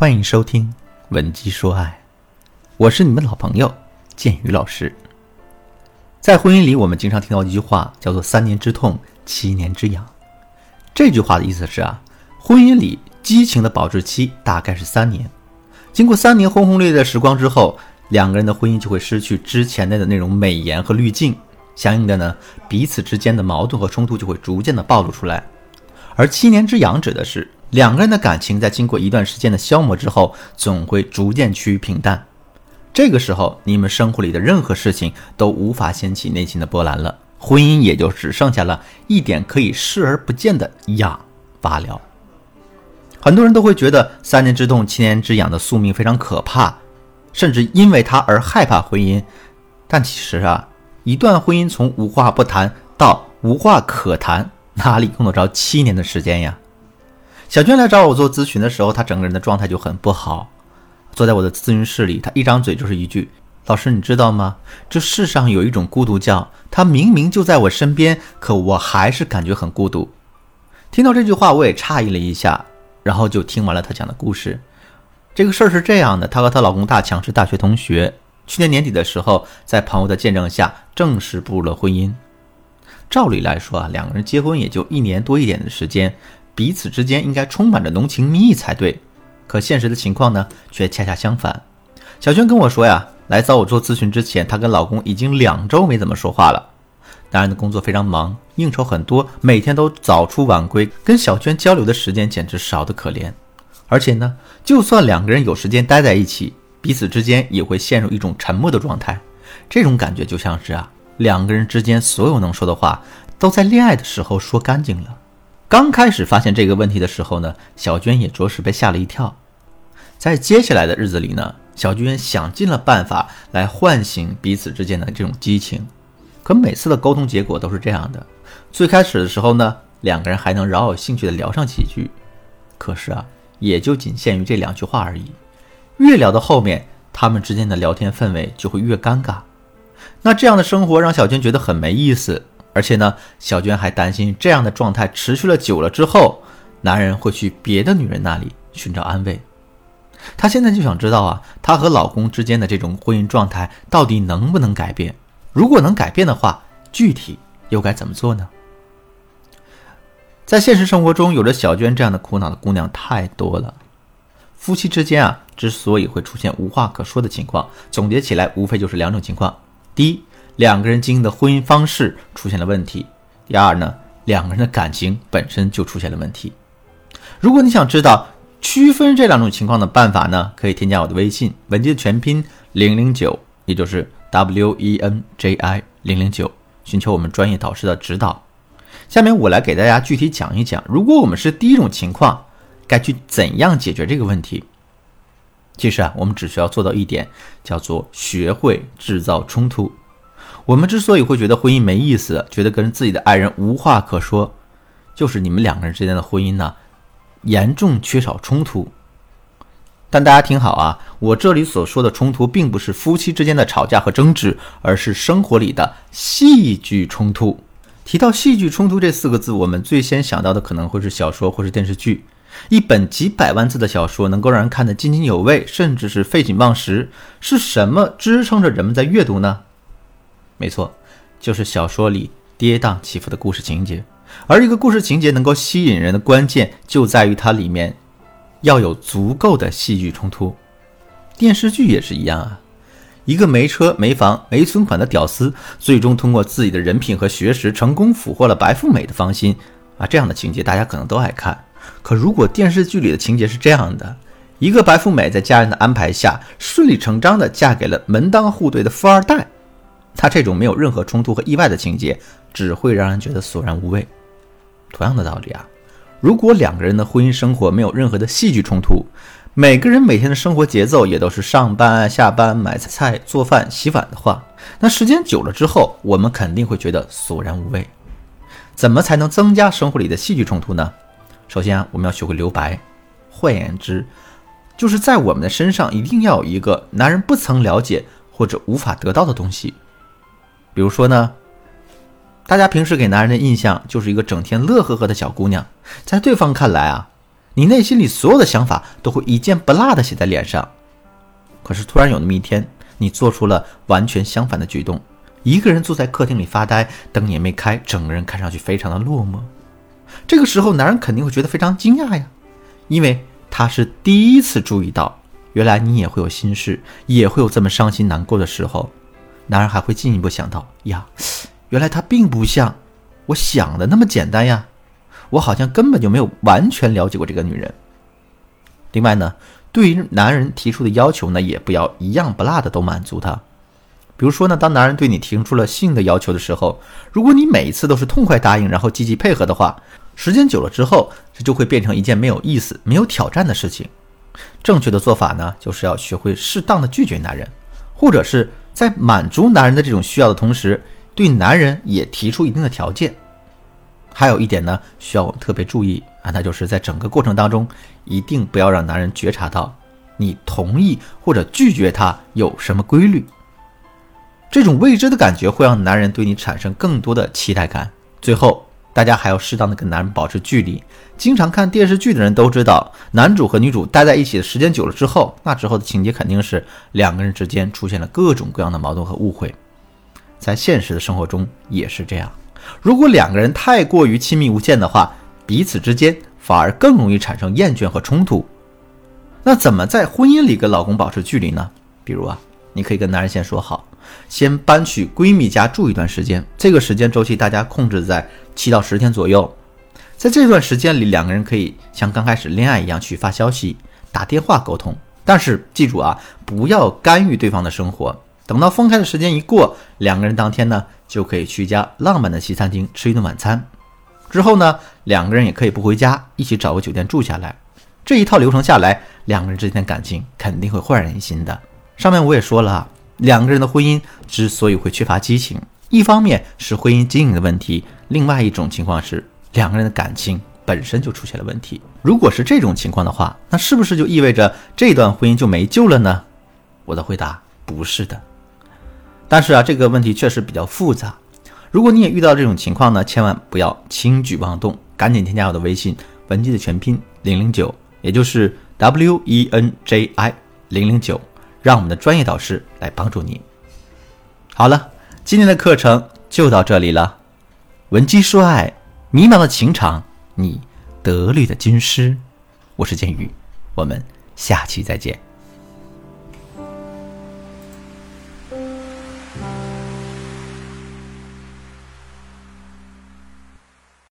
欢迎收听《文姬说爱》，我是你们老朋友建宇老师。在婚姻里，我们经常听到一句话，叫做“三年之痛，七年之痒”。这句话的意思是啊，婚姻里激情的保质期大概是三年。经过三年轰轰烈烈的时光之后，两个人的婚姻就会失去之前的那种美颜和滤镜，相应的呢，彼此之间的矛盾和冲突就会逐渐的暴露出来。而七年之痒指的是。两个人的感情在经过一段时间的消磨之后，总会逐渐趋于平淡。这个时候，你们生活里的任何事情都无法掀起内心的波澜了，婚姻也就只剩下了一点可以视而不见的痒罢了。很多人都会觉得“三年之痛，七年之痒”的宿命非常可怕，甚至因为他而害怕婚姻。但其实啊，一段婚姻从无话不谈到无话可谈，哪里用得着七年的时间呀？小娟来找我做咨询的时候，她整个人的状态就很不好。坐在我的咨询室里，她一张嘴就是一句：“老师，你知道吗？这世上有一种孤独，叫他明明就在我身边，可我还是感觉很孤独。”听到这句话，我也诧异了一下，然后就听完了她讲的故事。这个事儿是这样的：她和她老公大强是大学同学，去年年底的时候，在朋友的见证下正式步入了婚姻。照理来说啊，两个人结婚也就一年多一点的时间。彼此之间应该充满着浓情蜜意才对，可现实的情况呢，却恰恰相反。小娟跟我说呀，来找我做咨询之前，她跟老公已经两周没怎么说话了。男人的工作非常忙，应酬很多，每天都早出晚归，跟小娟交流的时间简直少得可怜。而且呢，就算两个人有时间待在一起，彼此之间也会陷入一种沉默的状态。这种感觉就像是啊，两个人之间所有能说的话，都在恋爱的时候说干净了。刚开始发现这个问题的时候呢，小娟也着实被吓了一跳。在接下来的日子里呢，小娟想尽了办法来唤醒彼此之间的这种激情，可每次的沟通结果都是这样的：最开始的时候呢，两个人还能饶有兴趣的聊上几句，可是啊，也就仅限于这两句话而已。越聊到后面，他们之间的聊天氛围就会越尴尬。那这样的生活让小娟觉得很没意思。而且呢，小娟还担心这样的状态持续了久了之后，男人会去别的女人那里寻找安慰。她现在就想知道啊，她和老公之间的这种婚姻状态到底能不能改变？如果能改变的话，具体又该怎么做呢？在现实生活中，有着小娟这样的苦恼的姑娘太多了。夫妻之间啊，之所以会出现无话可说的情况，总结起来无非就是两种情况：第一，两个人经营的婚姻方式出现了问题。第二呢，两个人的感情本身就出现了问题。如果你想知道区分这两种情况的办法呢，可以添加我的微信文姬的全拼零零九，也就是 W E N J I 零零九，寻求我们专业导师的指导。下面我来给大家具体讲一讲，如果我们是第一种情况，该去怎样解决这个问题。其实啊，我们只需要做到一点，叫做学会制造冲突。我们之所以会觉得婚姻没意思，觉得跟自己的爱人无话可说，就是你们两个人之间的婚姻呢，严重缺少冲突。但大家听好啊，我这里所说的冲突，并不是夫妻之间的吵架和争执，而是生活里的戏剧冲突。提到戏剧冲突这四个字，我们最先想到的可能会是小说或是电视剧。一本几百万字的小说能够让人看得津津有味，甚至是废寝忘食，是什么支撑着人们在阅读呢？没错，就是小说里跌宕起伏的故事情节。而一个故事情节能够吸引人的关键，就在于它里面要有足够的戏剧冲突。电视剧也是一样啊，一个没车没房没存款的屌丝，最终通过自己的人品和学识，成功俘获了白富美的芳心啊！这样的情节大家可能都爱看。可如果电视剧里的情节是这样的，一个白富美在家人的安排下，顺理成章的嫁给了门当户对的富二代。他这种没有任何冲突和意外的情节，只会让人觉得索然无味。同样的道理啊，如果两个人的婚姻生活没有任何的戏剧冲突，每个人每天的生活节奏也都是上班、下班、买菜、做饭、洗碗的话，那时间久了之后，我们肯定会觉得索然无味。怎么才能增加生活里的戏剧冲突呢？首先啊，我们要学会留白。换言之，就是在我们的身上一定要有一个男人不曾了解或者无法得到的东西。比如说呢，大家平时给男人的印象就是一个整天乐呵呵的小姑娘，在对方看来啊，你内心里所有的想法都会一件不落的写在脸上。可是突然有那么一天，你做出了完全相反的举动，一个人坐在客厅里发呆，灯也没开，整个人看上去非常的落寞。这个时候，男人肯定会觉得非常惊讶呀，因为他是第一次注意到，原来你也会有心事，也会有这么伤心难过的时候。男人还会进一步想到呀，原来他并不像我想的那么简单呀，我好像根本就没有完全了解过这个女人。另外呢，对于男人提出的要求呢，也不要一样不落的都满足他。比如说呢，当男人对你提出了性的要求的时候，如果你每一次都是痛快答应，然后积极配合的话，时间久了之后，这就会变成一件没有意思、没有挑战的事情。正确的做法呢，就是要学会适当的拒绝男人，或者是。在满足男人的这种需要的同时，对男人也提出一定的条件。还有一点呢，需要我们特别注意啊，那就是在整个过程当中，一定不要让男人觉察到你同意或者拒绝他有什么规律。这种未知的感觉会让男人对你产生更多的期待感。最后。大家还要适当的跟男人保持距离。经常看电视剧的人都知道，男主和女主待在一起的时间久了之后，那之后的情节肯定是两个人之间出现了各种各样的矛盾和误会。在现实的生活中也是这样。如果两个人太过于亲密无间的话，彼此之间反而更容易产生厌倦和冲突。那怎么在婚姻里跟老公保持距离呢？比如啊，你可以跟男人先说好。先搬去闺蜜家住一段时间，这个时间周期大家控制在七到十天左右。在这段时间里，两个人可以像刚开始恋爱一样去发消息、打电话沟通。但是记住啊，不要干预对方的生活。等到分开的时间一过，两个人当天呢就可以去一家浪漫的西餐厅吃一顿晚餐。之后呢，两个人也可以不回家，一起找个酒店住下来。这一套流程下来，两个人之间的感情肯定会焕然一新的。上面我也说了啊。两个人的婚姻之所以会缺乏激情，一方面是婚姻经营的问题，另外一种情况是两个人的感情本身就出现了问题。如果是这种情况的话，那是不是就意味着这段婚姻就没救了呢？我的回答不是的。但是啊，这个问题确实比较复杂。如果你也遇到这种情况呢，千万不要轻举妄动，赶紧添加我的微信文姬的全拼零零九，也就是 W E N J I 零零九。让我们的专业导师来帮助你。好了，今天的课程就到这里了。闻鸡说爱，迷茫的情场，你得力的军师。我是剑宇，我们下期再见。